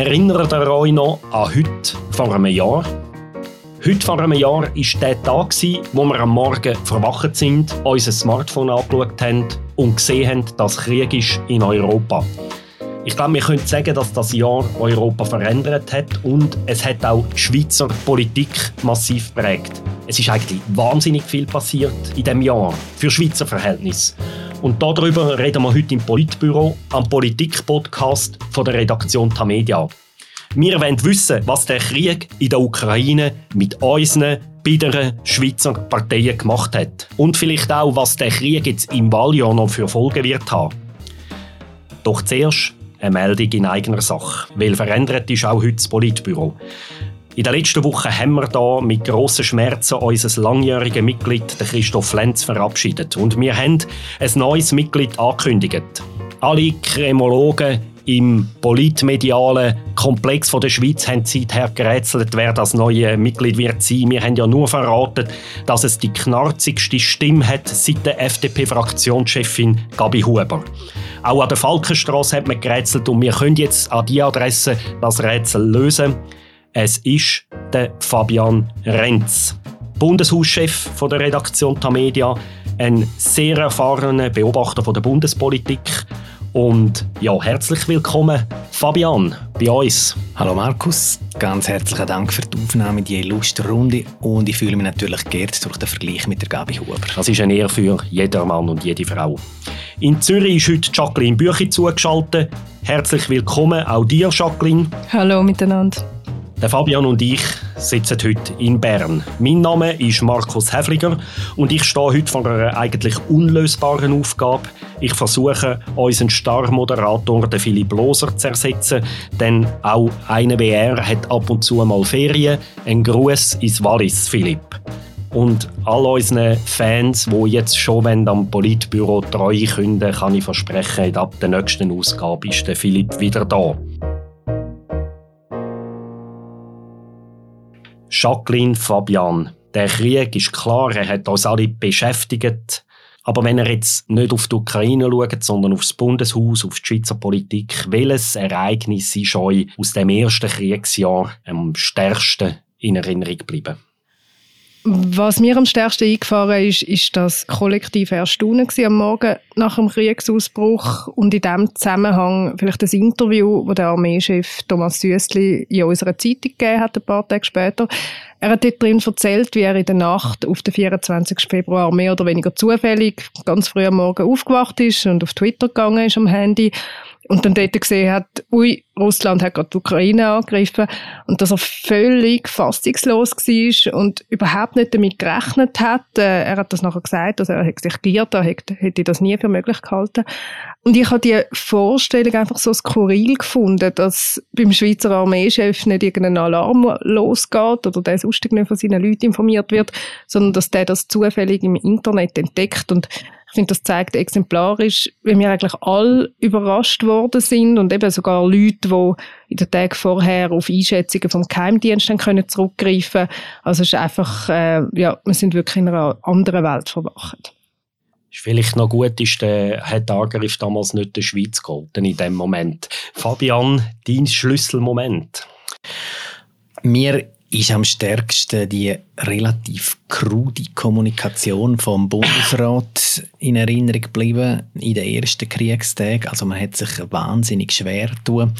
Erinnert ihr euch noch an heute vor einem Jahr? Heute vor einem Jahr war der Tag, wo wir am Morgen verwacht sind, unser Smartphone angeschaut haben und gesehen haben, dass Krieg ist in Europa. Ich glaube, wir können sagen, dass das Jahr Europa verändert hat und es hat auch die Schweizer Politik massiv geprägt. Es ist eigentlich wahnsinnig viel passiert in diesem Jahr für Schweizer Verhältnisse. Und darüber reden wir heute im Politbüro am Politik-Podcast von der Redaktion Tamedia. Wir wollen wissen, was der Krieg in der Ukraine mit unseren biederen Schweizer Parteien gemacht hat. Und vielleicht auch, was der Krieg jetzt im Wahljahr noch für Folgen wird haben. Doch zuerst eine Meldung in eigener Sache, weil verändert ist auch heute das Politbüro. In der letzten Woche haben wir da mit grossen Schmerzen unser langjähriges Mitglied, Christoph Lenz, verabschiedet. Und wir haben ein neues Mitglied angekündigt. Alle Kremologen im politmedialen Komplex der Schweiz haben seither gerätselt, wer das neue Mitglied wird sein. Wir haben ja nur verraten, dass es die knarzigste Stimme hat seit der FDP-Fraktionschefin Gabi Huber. Auch an der Falkenstraße hat man gerätselt und wir können jetzt an die Adresse das Rätsel lösen. Es ist der Fabian Renz, Bundeshauschef von der Redaktion Tamedia, ein sehr erfahrener Beobachter von der Bundespolitik. Und ja, herzlich willkommen, Fabian, bei uns. Hallo Markus, ganz herzlichen Dank für die Aufnahme in die illustre Runde und ich fühle mich natürlich geehrt durch den Vergleich mit der Gabi Huber. Das ist eine Ehre für jeder Mann und jede Frau. In Zürich ist heute Jacqueline Büchi zugeschaltet. Herzlich willkommen auch dir, Jacqueline. Hallo miteinander. Der Fabian und ich sitzen heute in Bern. Mein Name ist Markus Häfliger und ich stehe heute vor einer eigentlich unlösbaren Aufgabe. Ich versuche, unseren Star-Moderator Philipp Loser zu ersetzen, denn auch eine WR hat ab und zu mal Ferien. Ein Gruß ins Wallis, Philipp. Und all unseren Fans, die jetzt schon am Politbüro treu künden, kann ich versprechen, ab der nächsten Ausgabe ist der Philipp wieder da. Jacqueline Fabian. Der Krieg ist klar, er hat uns alle beschäftigt. Aber wenn er jetzt nicht auf die Ukraine schaut, sondern aufs Bundeshaus, auf die Schweizer Politik, welches Ereignis ist euch aus dem ersten Kriegsjahr am stärksten in Erinnerung geblieben? Was mir am stärksten eingefahren ist, ist das kollektive Erstaunen am Morgen nach dem Kriegsausbruch und in diesem Zusammenhang vielleicht das Interview, das der Armeechef Thomas Süssli in unserer Zeitung gegeben hat, ein paar Tage später. Er hat dort drin erzählt, wie er in der Nacht auf den 24. Februar mehr oder weniger zufällig ganz früh am Morgen aufgewacht ist und auf Twitter gegangen ist am Handy und dann dort gesehen hat, ui, Russland hat gerade die Ukraine angegriffen und dass er völlig fassungslos war und überhaupt nicht damit gerechnet hat. Äh, er hat das nachher gesagt, also er sich giert, er hätte, hätte das nie für möglich gehalten. Und ich habe die Vorstellung einfach so skurril gefunden, dass beim Schweizer Armeechef nicht irgendein Alarm losgeht oder der sonst nicht von seinen Leuten informiert wird, sondern dass der das zufällig im Internet entdeckt und ich finde, das zeigt exemplarisch, wie wir eigentlich alle überrascht worden sind und eben sogar Leute, die in den Tagen vorher auf Einschätzungen vom Geheimdienst dann können zurückgreifen Also es ist einfach, äh, ja, wir sind wirklich in einer anderen Welt verwacht. Vielleicht noch gut ist, der, hat der Angriff damals nicht der Schweiz geholfen in dem Moment. Fabian, dein Schlüsselmoment? Mir ist am stärksten die relativ krude Kommunikation vom Bundesrat in Erinnerung geblieben in den ersten Kriegstagen. Also man hat sich wahnsinnig schwer getan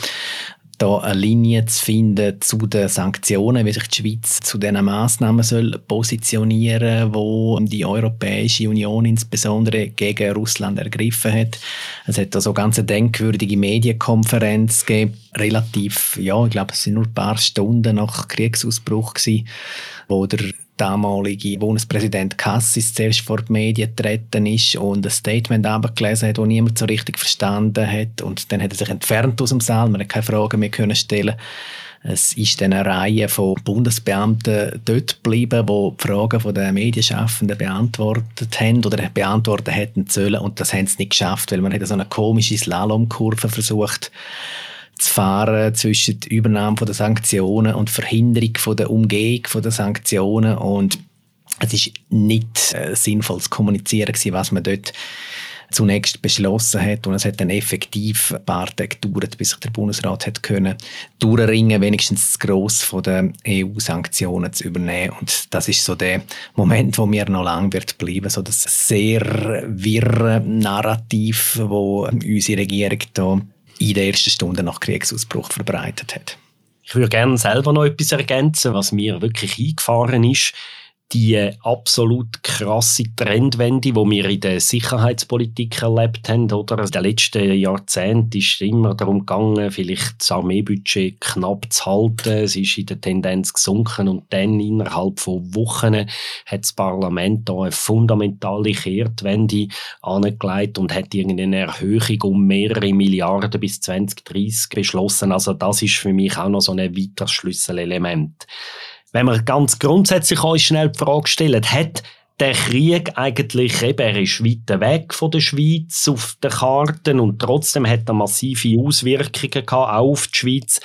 da eine Linie zu finden zu den Sanktionen, wie sich die Schweiz zu diesen Massnahmen soll positionieren, wo die Europäische Union insbesondere gegen Russland ergriffen hat. Es hat da so ganz eine denkwürdige Medienkonferenz gegeben, relativ, ja, ich glaube, es sind nur ein paar Stunden nach Kriegsausbruch gewesen, wo der damalige Bundespräsident Cassis zuerst vor die Medien getreten ist und ein Statement abgelesen hat, das niemand so richtig verstanden hat. Und dann hat er sich entfernt aus dem Saal, man hat keine Fragen mehr können stellen es ist dann eine Reihe von Bundesbeamten dort geblieben, die die Fragen der Medienschaffenden beantwortet haben oder beantwortet hätten sollen. Und das haben sie nicht geschafft, weil man hat so eine komische Slalomkurve versucht zu fahren zwischen der Übernahme der Sanktionen und Verhinderung von der Umgehung der Sanktionen. Und es ist nicht äh, sinnvoll zu kommunizieren gewesen, was man dort zunächst beschlossen hat. Und es hat dann effektiv ein paar Tage gedauert, bis sich der Bundesrat hat können durchringen, wenigstens das Gross von den EU-Sanktionen zu übernehmen. Und das ist so der Moment, wo mir noch lang wird bleiben, so das sehr wirre Narrativ, wo unsere Regierung da in der ersten Stunde nach Kriegsausbruch verbreitet hat. Ich würde gerne selber noch etwas ergänzen, was mir wirklich eingefahren ist die absolut krasse Trendwende, die wir in der Sicherheitspolitik erlebt haben, oder? Also in den letzten Jahrzehnten ist es immer darum gegangen, vielleicht das Armeebudget knapp zu halten. Es ist in der Tendenz gesunken und dann innerhalb von Wochen hat das Parlament da eine fundamentale Kehrtwende angelegt und hat irgendeine Erhöhung um mehrere Milliarden bis 2030 beschlossen. Also das ist für mich auch noch so ein weiteres Schlüsselelement wenn man ganz grundsätzlich uns schnell die Frage stellt, hat der Krieg eigentlich, eben, er ist weit weg von der Schweiz auf den Karten und trotzdem hat er massive Auswirkungen gehabt, auch auf die Schweiz.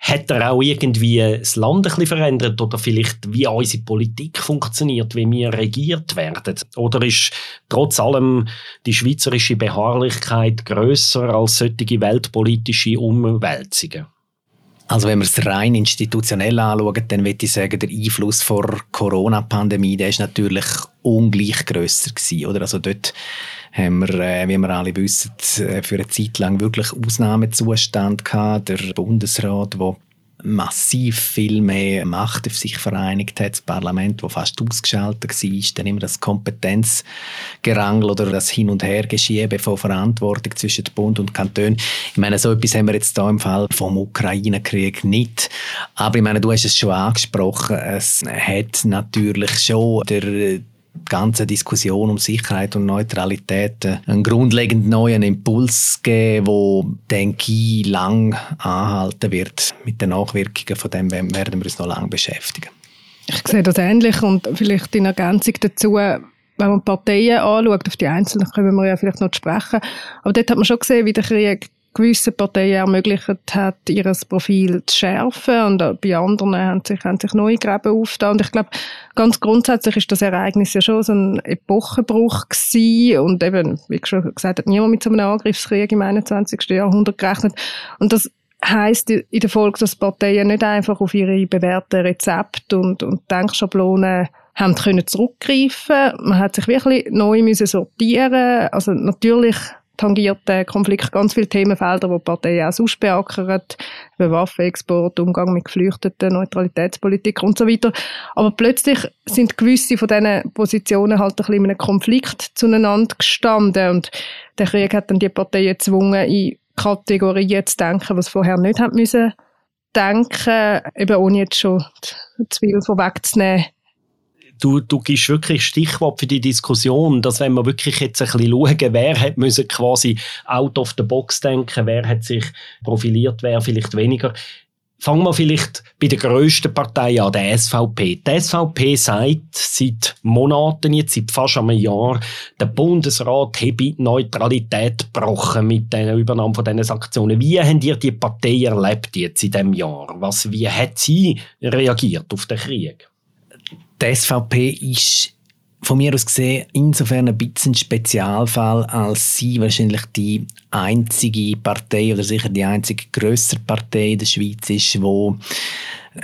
Hat er auch irgendwie das Land ein bisschen verändert oder vielleicht wie unsere Politik funktioniert, wie wir regiert werden? Oder ist trotz allem die schweizerische Beharrlichkeit grösser als solche weltpolitische Umwälzungen? Also wenn wir es rein institutionell anschauen, dann würde ich sagen, der Einfluss vor Corona-Pandemie, der ist natürlich ungleich grösser gewesen, oder? Also dort haben wir, äh, wie wir alle wissen, äh, für eine Zeit lang wirklich Ausnahmezustand gehabt. Der Bundesrat, der massiv viel mehr Macht auf sich vereinigt hat. Das Parlament, das fast ausgeschaltet war, dann immer das Kompetenzgerangel oder das Hin- und Hergeschiebe von Verantwortung zwischen Bund und Kanton. Ich meine, so etwas haben wir jetzt hier im Fall vom Ukraine-Krieg nicht. Aber ich meine, du hast es schon angesprochen, es hat natürlich schon der die ganze Diskussion um Sicherheit und Neutralität einen grundlegend neuen Impuls geben, wo denke ich lang anhalten wird. Mit den Nachwirkungen von dem werden wir uns noch lange beschäftigen. Ich sehe das ähnlich und vielleicht in Ergänzung dazu, wenn man Parteien anschaut, auf die einzelnen können wir ja vielleicht noch sprechen, aber dort hat man schon gesehen, wie der Krieg gewissen Parteien ermöglicht hat, ihr Profil zu schärfen und bei anderen haben sich, haben sich neue Gräben aufgetan. Und ich glaube, ganz grundsätzlich ist das Ereignis ja schon so ein Epochenbruch gewesen und eben, wie schon gesagt, hat niemand mit so einem Angriffskrieg im 21. Jahrhundert gerechnet. Und das heisst in der Folge, dass Parteien nicht einfach auf ihre bewährten Rezepte und, und Denkschablonen haben können zurückgreifen. Man hat sich wirklich neu müssen sortieren. Also natürlich tangiert der Konflikt. Ganz viele Themenfelder, die die Parteien auch sonst beackern, wie Waffenexport, Umgang mit Geflüchteten, Neutralitätspolitik und so weiter. Aber plötzlich sind gewisse von diesen Positionen halt ein bisschen in einem Konflikt zueinander gestanden. Und der Krieg hat dann die Parteien gezwungen, in Kategorien zu denken, was vorher nicht haben müssen denken, eben ohne jetzt schon zu viel vorwegzunehmen du, du gibst wirklich Stichwort für die Diskussion, dass wenn wir wirklich jetzt ein bisschen schauen, wer hat müssen quasi out of the box denken, wer hat sich profiliert, wer vielleicht weniger. Fangen wir vielleicht bei der grössten Partei an, der SVP. Die SVP sagt seit Monaten, jetzt seit fast einem Jahr, der Bundesrat habe Neutralität gebrochen mit der Übernahme von diesen Sanktionen. Wie habt ihr die Partei erlebt jetzt in diesem Jahr? Was, wie hat sie reagiert auf den Krieg? Die SVP ist von mir aus gesehen insofern ein bisschen Spezialfall, als sie wahrscheinlich die einzige Partei oder sicher die einzige größere Partei in der Schweiz ist, wo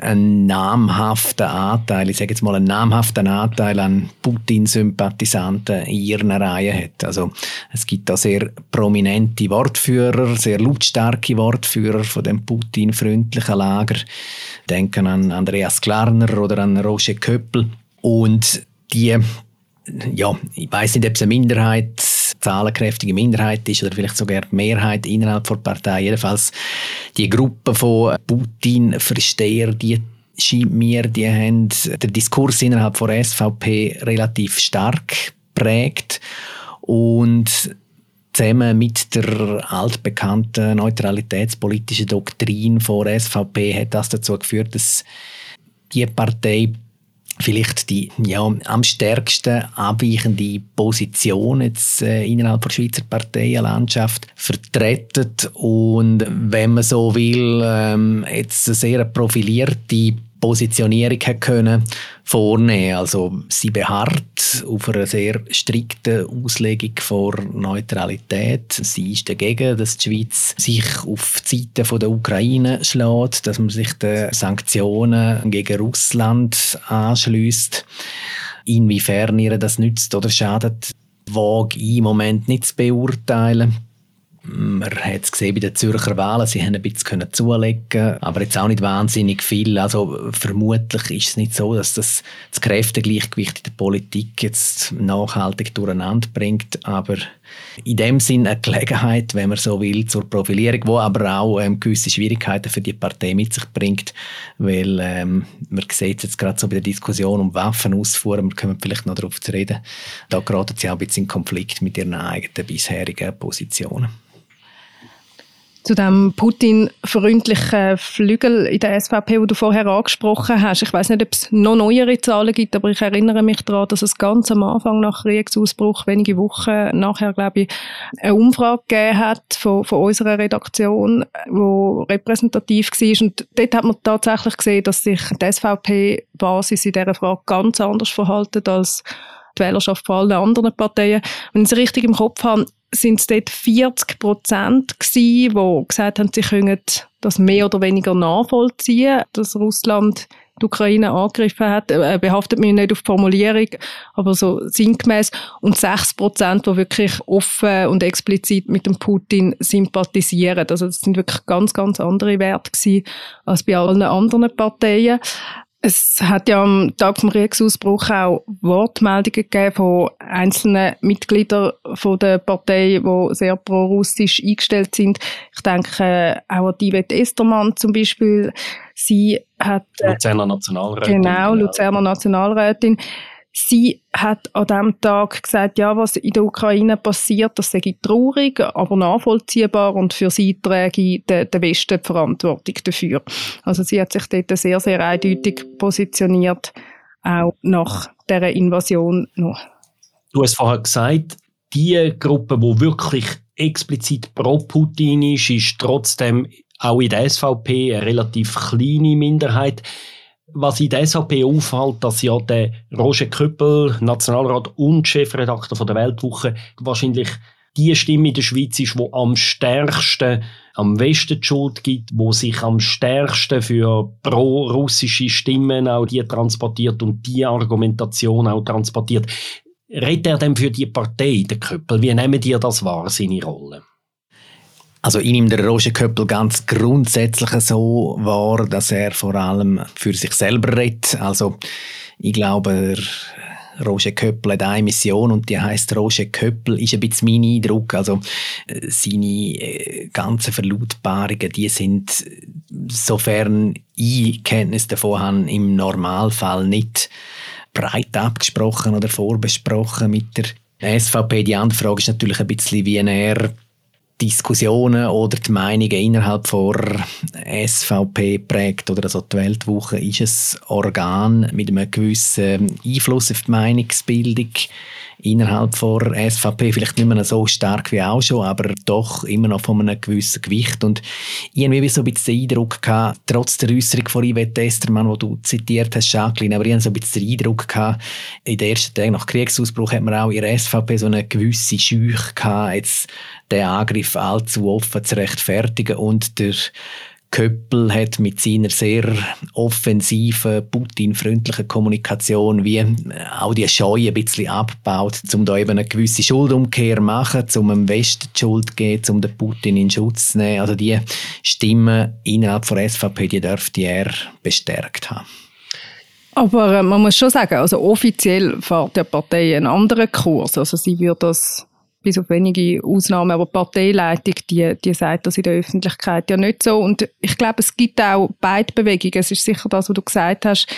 einen namhaften Anteil, ich sage jetzt mal einen namhaften Anteil an Putin-Sympathisanten in ihren Reihen hat. Also es gibt da sehr prominente Wortführer, sehr lautstarke Wortführer von dem Putin-freundlichen Lager. Denken an Andreas Klarner oder an Roger Köppel. Und die ja, ich weiß nicht, ob es eine Minderheit, zahlenkräftige Minderheit ist oder vielleicht sogar die Mehrheit innerhalb der Partei. Jedenfalls die Gruppe von Putin-Versteher, die scheint mir, die haben den Diskurs innerhalb der SVP relativ stark prägt und zusammen mit der altbekannten neutralitätspolitischen Doktrin der SVP hat das dazu geführt, dass die Partei vielleicht die ja, am stärksten abweichende Position jetzt, äh, innerhalb der Schweizer Parteienlandschaft vertreten. Und wenn man so will, ähm, jetzt eine sehr profilierte Positionierung können vornehmen. Also sie beharrt auf einer sehr strikten Auslegung vor Neutralität. Sie ist dagegen, dass die Schweiz sich auf die Seite der Ukraine schlägt, dass man sich den Sanktionen gegen Russland anschließt. Inwiefern ihr das nützt oder schadet, wage ich im Moment nicht zu beurteilen. Man hat es gesehen bei den Zürcher Wahlen, sie haben ein bisschen zulegen aber jetzt auch nicht wahnsinnig viel. Also vermutlich ist es nicht so, dass das das Kräftegleichgewicht in der Politik jetzt nachhaltig durcheinander bringt, aber in dem Sinn eine Gelegenheit, wenn man so will, zur Profilierung, wo aber auch ähm, gewisse Schwierigkeiten für die Partei mit sich bringt, weil ähm, man sieht jetzt gerade so bei der Diskussion um Waffenausfuhr, wir kommen vielleicht noch darauf zu reden, da geraten sie auch ein bisschen in Konflikt mit ihren eigenen bisherigen Positionen zu dem Putin-freundlichen Flügel in der SVP, wo du vorher angesprochen hast. Ich weiß nicht, ob es noch neuere Zahlen gibt, aber ich erinnere mich daran, dass es ganz am Anfang nach Kriegsausbruch, wenige Wochen nachher, glaube ich, eine Umfrage gegeben hat von, von unserer Redaktion, wo repräsentativ war. Und dort hat man tatsächlich gesehen, dass sich die SVP-Basis in dieser Frage ganz anders verhalten als die Wählerschaft von allen anderen Parteien. Wenn ich es richtig im Kopf habe, sind es dort 40 Prozent gewesen, die gesagt haben, sie können das mehr oder weniger nachvollziehen, dass Russland die Ukraine angegriffen hat, äh, behaftet mich nicht auf die Formulierung, aber so sinngemäß. Und 6 Prozent, die wirklich offen und explizit mit dem Putin sympathisieren. Also das sind wirklich ganz, ganz andere Werte gewesen als bei allen anderen Parteien. Es hat ja am Tag vom Kriegsausbruch auch Wortmeldungen gegeben von einzelnen Mitgliedern von der Partei, die sehr pro-russisch eingestellt sind. Ich denke auch an Yvette Estermann zum Beispiel. Sie hat... Äh, Luzerner Nationalrätin. Genau, genau, Luzerner Nationalrätin. Sie hat an diesem Tag gesagt, ja, was in der Ukraine passiert, das sei traurig, aber nachvollziehbar und für sie trage der, der Westen die Verantwortung dafür. Also sie hat sich dort sehr, sehr eindeutig positioniert, auch nach dieser Invasion noch. Du hast vorher gesagt, die Gruppe, die wirklich explizit pro Putin ist, ist trotzdem auch in der SVP eine relativ kleine Minderheit was in der SAP auffällt, dass ja der Roger Köppel, Nationalrat und Chefredakteur von der Weltwoche, wahrscheinlich die Stimme in der Schweiz ist, wo am stärksten am Westen die Schuld gibt, wo sich am stärksten für pro-russische Stimmen auch die transportiert und die Argumentation auch transportiert. Redet er denn für die Partei, der Köppel? Wie nehmen die das wahr, seine Rolle? Also ich nehme den Roger Köppel ganz grundsätzlich so wahr, dass er vor allem für sich selber redet. Also ich glaube, Roger Köppel hat eine Mission und die heißt Roger Köppel, ist ein bisschen mein Eindruck. Also seine äh, ganzen Verlautbarungen, die sind, sofern ich Kenntnis davon habe, im Normalfall nicht breit abgesprochen oder vorbesprochen mit der SVP. Die andere Frage ist natürlich ein bisschen, wie er Diskussionen oder die Meinungen innerhalb der SVP prägt oder also die Weltwoche ist ein Organ mit einem gewissen Einfluss auf die Meinungsbildung innerhalb der SVP, vielleicht nicht mehr so stark wie auch schon, aber doch immer noch von einem gewissen Gewicht. Und irgendwie so ein bisschen den Eindruck gehabt, trotz der Äußerung von Yvette Estermann, die du zitiert hast, Jacqueline, aber ich habe so ein bisschen den Eindruck gehabt, in den ersten Tagen nach Kriegsausbruch hat man auch in der SVP so eine gewisse Scheuch gehabt, jetzt den Angriff allzu offen zu rechtfertigen und der Köppel hat mit seiner sehr offensiven, Putin-freundlichen Kommunikation wie äh, auch die Scheu ein bisschen abgebaut, um da eben eine gewisse Schuldumkehr zu machen, um dem Westen die Schuld zu geben, um den Putin in Schutz zu nehmen. Also die Stimmen innerhalb der SVP, die dürfte er bestärkt haben. Aber äh, man muss schon sagen, also offiziell fährt der Partei einen anderen Kurs. Also sie wird das bis auf wenige Ausnahmen, aber die Parteileitung, die, die sagt das in der Öffentlichkeit ja nicht so. Und ich glaube, es gibt auch beide Bewegungen. Es ist sicher das, was du gesagt hast,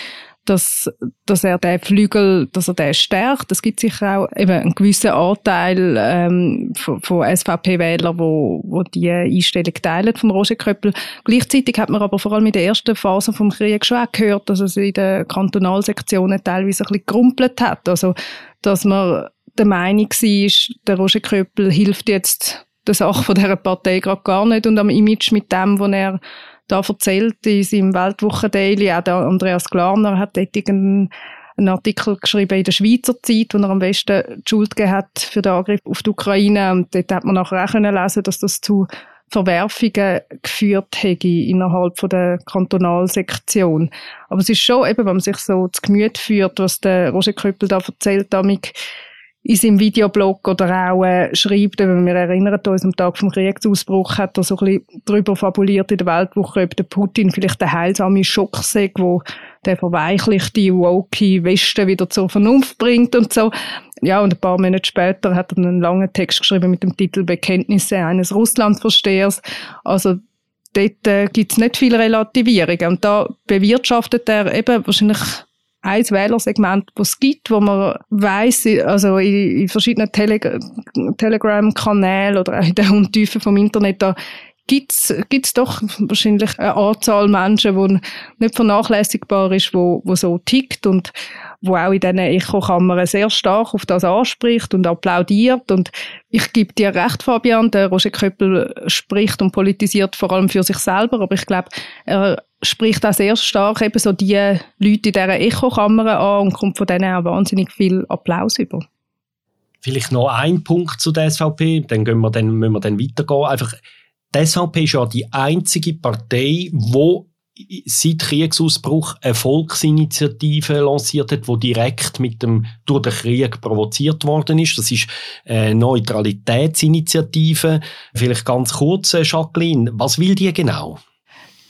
dass, dass er den Flügel, dass er den stärkt. Es gibt sicher auch eben einen gewissen Anteil ähm, von, von SVP-Wählern, wo, wo die Einstellung teilen vom Roger Köppel. Gleichzeitig hat man aber vor allem in der ersten Phase vom Krieg schon auch gehört, dass es in den Kantonalsektionen teilweise ein bisschen gerumpelt hat. Also, dass man der Meinung war, der Roger Köppel hilft jetzt der Sache von dieser Partei gerade gar nicht und am Image mit dem, was er da erzählt in seinem Weltwochen-Daily. Auch der Andreas Glarner hat dort irgendeinen einen Artikel geschrieben in der Schweizer Zeit, wo er am besten die Schuld gegeben hat für den Angriff auf die Ukraine. Und dort hat man nachher auch können lesen, dass das zu Verwerfungen geführt hätte innerhalb von der Kantonalsektion. Aber es ist schon eben, wenn man sich so zu Gemüte führt, was der Roger Köppel da erzählt, damit in seinem Videoblog oder auch äh, schreibt, wenn wir erinnern uns am Tag vom Kriegsausbruch, hat er so ein bisschen darüber fabuliert in der Weltwoche, ob der Putin vielleicht der heilsame Schock sei, wo der verweichlichte, woke Westen wieder zur Vernunft bringt und so. Ja, und ein paar Monate später hat er einen langen Text geschrieben mit dem Titel Bekenntnisse eines Russlandverstehers. Also dort äh, gibt es nicht viel Relativierung. Und da bewirtschaftet er eben wahrscheinlich ein Wählersegment, das es gibt, wo man weiß, also in, in verschiedenen Tele Telegram-Kanälen oder auch in den Untiefen vom Internet, da gibt's gibt's doch wahrscheinlich eine Anzahl Menschen, die nicht vernachlässigbar ist, wo, wo so tickt. Und wo auch in diesen Echokammern sehr stark auf das anspricht und applaudiert. Und ich gebe dir recht, Fabian, der Roger Köppel spricht und politisiert vor allem für sich selber, aber ich glaube, er spricht auch sehr stark eben so die Leute in dieser Echokammer an und kommt von denen auch wahnsinnig viel Applaus über. Vielleicht noch ein Punkt zu der SVP, dann, gehen wir, dann müssen wir dann weitergehen. Einfach, die SVP ist ja die einzige Partei, die seit Kriegsausbruch eine Volksinitiative lanciert hat, die direkt mit dem durch den Krieg provoziert worden ist. Das ist eine Neutralitätsinitiative. Vielleicht ganz kurz, äh, Jacqueline, was will die genau?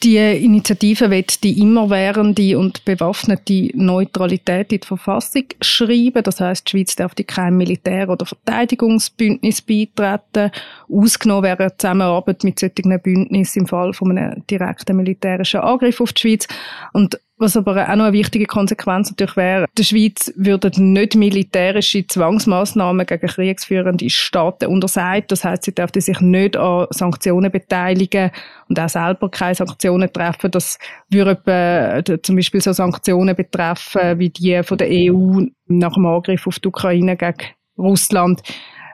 Die Initiative wird die immerwährende und bewaffnete Neutralität in die Verfassung schreiben. Das heißt, die Schweiz darf die kein Militär- oder Verteidigungsbündnis beitreten. Ausgenommen wäre Zusammenarbeit mit solchen Bündnissen im Fall von einem direkten militärischen Angriff auf die Schweiz. Und was aber auch noch eine wichtige Konsequenz natürlich wäre, der Schweiz würden nicht militärische Zwangsmaßnahmen gegen kriegsführende Staaten untersagt. Das heißt, sie dürften sich nicht an Sanktionen beteiligen und auch selber keine Sanktionen treffen. Das würde etwa, zum Beispiel so Sanktionen betreffen wie die von der EU nach dem Angriff auf die Ukraine gegen Russland.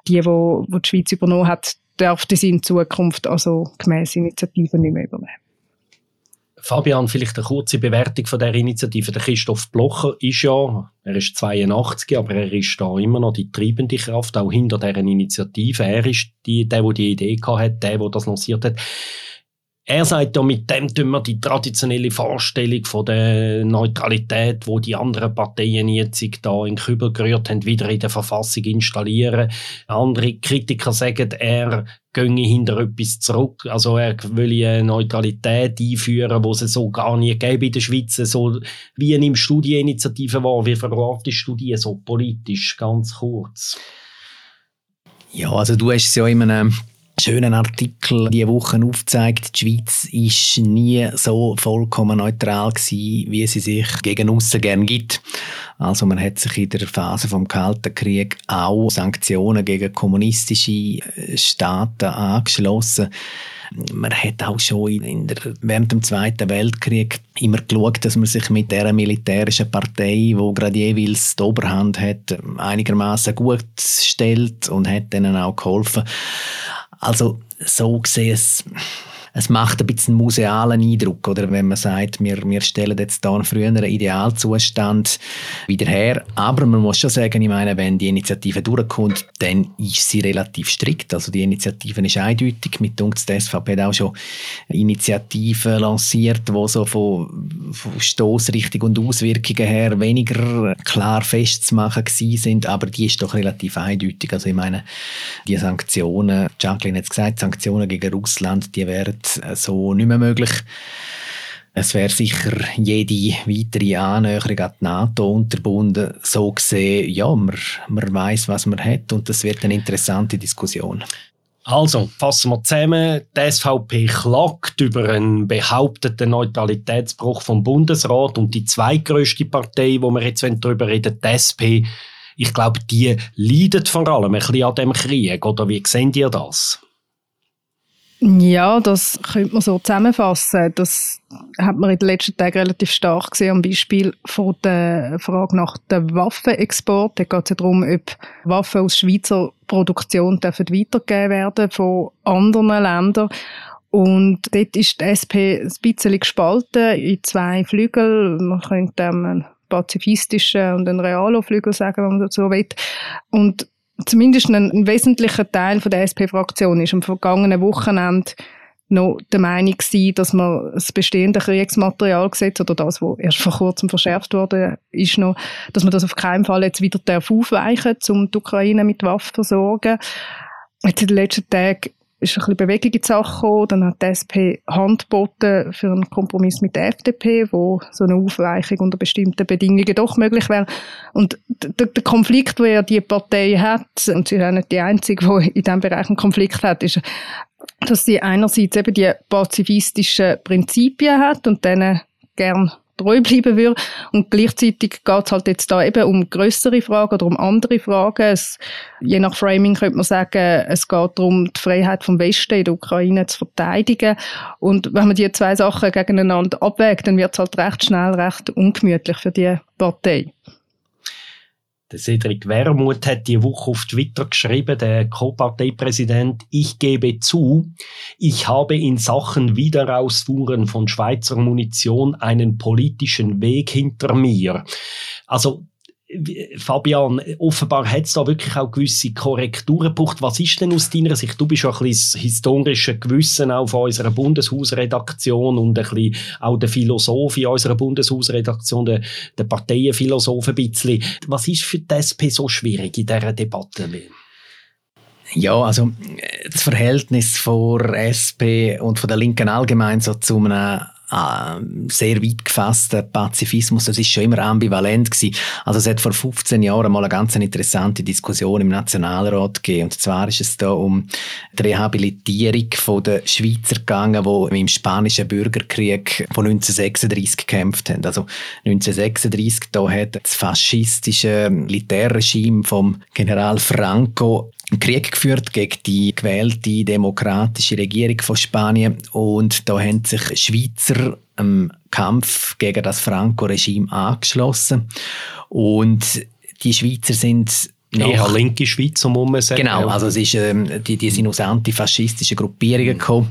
Die, wo die Schweiz übernommen hat, dürfte sie in Zukunft also gemäß Initiativen nicht mehr übernehmen. Fabian, vielleicht eine kurze Bewertung von der Initiative. Der Christoph Blocher ist ja, er ist 82, aber er ist da immer noch die treibende Kraft, auch hinter deren Initiative. Er ist die, der, der die Idee gehabt hat, der, der das lanciert hat. Er sagt ja, mit dem tun wir die traditionelle Vorstellung von der Neutralität, wo die anderen Parteien jetzt da in Kübel gerührt haben, wieder in der Verfassung installieren. Andere Kritiker sagen, er gehe hinter etwas zurück. Also er will eine Neutralität einführen, wo es so gar nie gäbe in der Schweiz. So wie in Studieninitiative war. Wie verläuft die Studie so politisch, ganz kurz? Ja, also du hast es ja in einem schönen Artikel diese Woche aufzeigt, die Schweiz ist nie so vollkommen neutral gewesen, wie sie sich gegen aussen gern gibt. Also man hat sich in der Phase vom Kalten Krieg auch Sanktionen gegen kommunistische äh, Staaten angeschlossen. Man hat auch schon in der, während dem Zweiten Weltkrieg immer geschaut, dass man sich mit der militärischen Partei, wo gerade jeweils die Oberhand hat, einigermaßen gut stellt und hat ihnen auch geholfen. Also so gesehen, es, macht ein bisschen einen musealen Eindruck, oder wenn man sagt, wir, wir stellen jetzt da einen früheren Idealzustand wieder her. Aber man muss schon sagen, ich meine, wenn die Initiative durchkommt, dann ist sie relativ strikt. Also die Initiative ist eindeutig. Mit uns die SVP hat auch schon Initiativen lanciert, die so von, von Stoßrichtung und Auswirkungen her weniger klar festzumachen sind. Aber die ist doch relativ eindeutig. Also ich meine, die Sanktionen, Jacqueline hat es gesagt, Sanktionen gegen Russland, die wären so nicht mehr möglich. Es wäre sicher jede weitere Annäherung an die NATO unterbunden. So gesehen, ja, man, man weiß, was man hat und das wird eine interessante Diskussion. Also, fassen wir zusammen. Die SVP klagt über einen behaupteten Neutralitätsbruch vom Bundesrat und die zweitgrößte Partei, wo wir jetzt darüber reden, die SP, ich glaube, die leidet vor allem ein bisschen an dem Krieg. Oder wie sehen ihr das? Ja, das könnte man so zusammenfassen. Das hat man in den letzten Tagen relativ stark gesehen am Beispiel von der Frage nach dem Waffenexport. Da geht es ja darum, ob Waffen aus Schweizer Produktion weitergegeben werden von anderen Ländern. Und dort ist die SP ein bisschen gespalten in zwei Flügel. Man könnte ähm, einen pazifistischen und einen Realo-Flügel sagen, wenn man so will. Und zumindest ein, ein wesentlicher Teil von der SP-Fraktion ist am vergangenen Wochenende noch der Meinung gewesen, dass man das bestehende Kriegsmaterialgesetz oder das, was erst vor kurzem verschärft wurde, ist noch, dass man das auf keinen Fall jetzt wieder aufweichen darf, um die Ukraine mit Waffen zu versorgen. Jetzt in den letzten Tagen ein bisschen Bewegung in die Sache gekommen. Dann hat die SP Hand geboten für einen Kompromiss mit der FDP, wo so eine Aufweichung unter bestimmten Bedingungen doch möglich wäre. Und der, der Konflikt, den ja die Partei hat, und sie ist auch nicht die Einzige, die in diesem Bereich einen Konflikt hat, ist, dass sie einerseits eben die pazifistischen Prinzipien hat und denen gern treu bleiben würde. Und gleichzeitig geht es halt jetzt da eben um größere Fragen oder um andere Fragen. Es, je nach Framing könnte man sagen, es geht darum, die Freiheit vom Westen in der Ukraine zu verteidigen. Und wenn man die zwei Sachen gegeneinander abwägt, dann wird es halt recht schnell recht ungemütlich für die Partei. Der Cedric Wermuth hat die Woche auf Twitter geschrieben, der Co-Parteipräsident, ich gebe zu, ich habe in Sachen Wiederausfuhren von Schweizer Munition einen politischen Weg hinter mir. Also Fabian, offenbar hat es da wirklich auch gewisse Korrekturen gebraucht. Was ist denn aus deiner Sicht? Du bist ja ein bisschen das historische Gewissen auch von unserer Bundeshausredaktion und ein bisschen auch der Philosoph in unserer Bundeshausredaktion, der, der Parteienphilosoph ein bisschen. Was ist für die SP so schwierig in dieser Debatte? Ja, also das Verhältnis von SP und von der Linken allgemein so zu einem äh, sehr weit gefasster Pazifismus, das ist schon immer ambivalent gewesen. Also es hat vor 15 Jahren mal eine ganz interessante Diskussion im Nationalrat gegeben. Und zwar ist es da um die Rehabilitierung von der Schweizer gegangen, die im spanischen Bürgerkrieg von 1936 gekämpft haben. Also 1936, da hat das faschistische Militärregime vom General Franco einen Krieg geführt gegen die gewählte demokratische Regierung von Spanien. Und da haben sich Schweizer im Kampf gegen das Franco-Regime angeschlossen. Und die Schweizer sind Eher linke Schweiz, um man sagen. Genau, also es ist, ähm, die, die sind aus antifaschistischen Gruppierungen mhm. gekommen.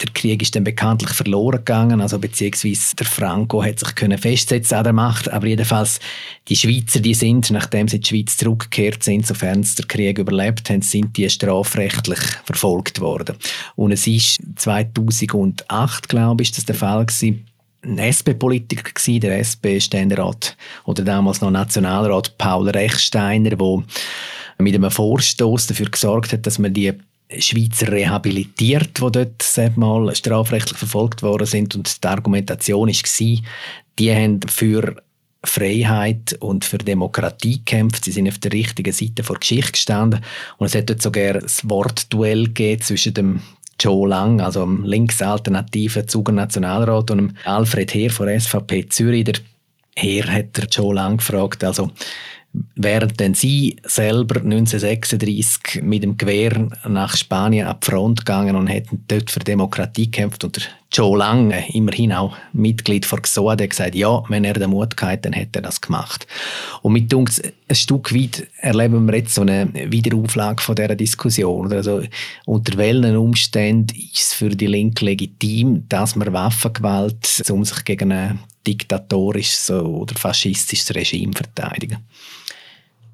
Der Krieg ist dann bekanntlich verloren gegangen, also beziehungsweise der Franco hat sich können festsetzen an der Macht, aber jedenfalls die Schweizer, die sind, nachdem sie in die Schweiz zurückgekehrt sind, sofern sie den Krieg überlebt haben, sind die strafrechtlich verfolgt worden. Und es ist 2008, glaube ich, ist das der Fall gewesen, ein SP-Politiker gewesen, der SP-Ständerat oder damals noch Nationalrat Paul Rechsteiner, der mit einem Vorstoß dafür gesorgt hat, dass man die Schweizer rehabilitiert, die dort mal strafrechtlich verfolgt worden sind. Und die Argumentation war, die haben für Freiheit und für Demokratie gekämpft. Sie sind auf der richtigen Seite vor Geschichte gestanden. Und es hat dort sogar ein Wortduell gegeben zwischen dem Joe Lang, also dem linksalternativen Zuger Nationalrat und Alfred Heer von SVP Zürich. Der Heer hat der Joe Lang gefragt, also während denn Sie selber 1936 mit dem Gewehr nach Spanien ab Front gegangen und hätten dort für Demokratie gekämpft und Joe Lange, immerhin auch Mitglied von GSOA, hat gesagt, ja, wenn er den Mut hatte, dann hätte er das gemacht. Und mit uns ein Stück weit erleben wir jetzt so eine Wiederauflage von dieser Diskussion. Also, unter welchen Umständen ist es für die Linke legitim, dass man Waffengewalt, um sich gegen ein diktatorisches oder faschistisches Regime verteidigen?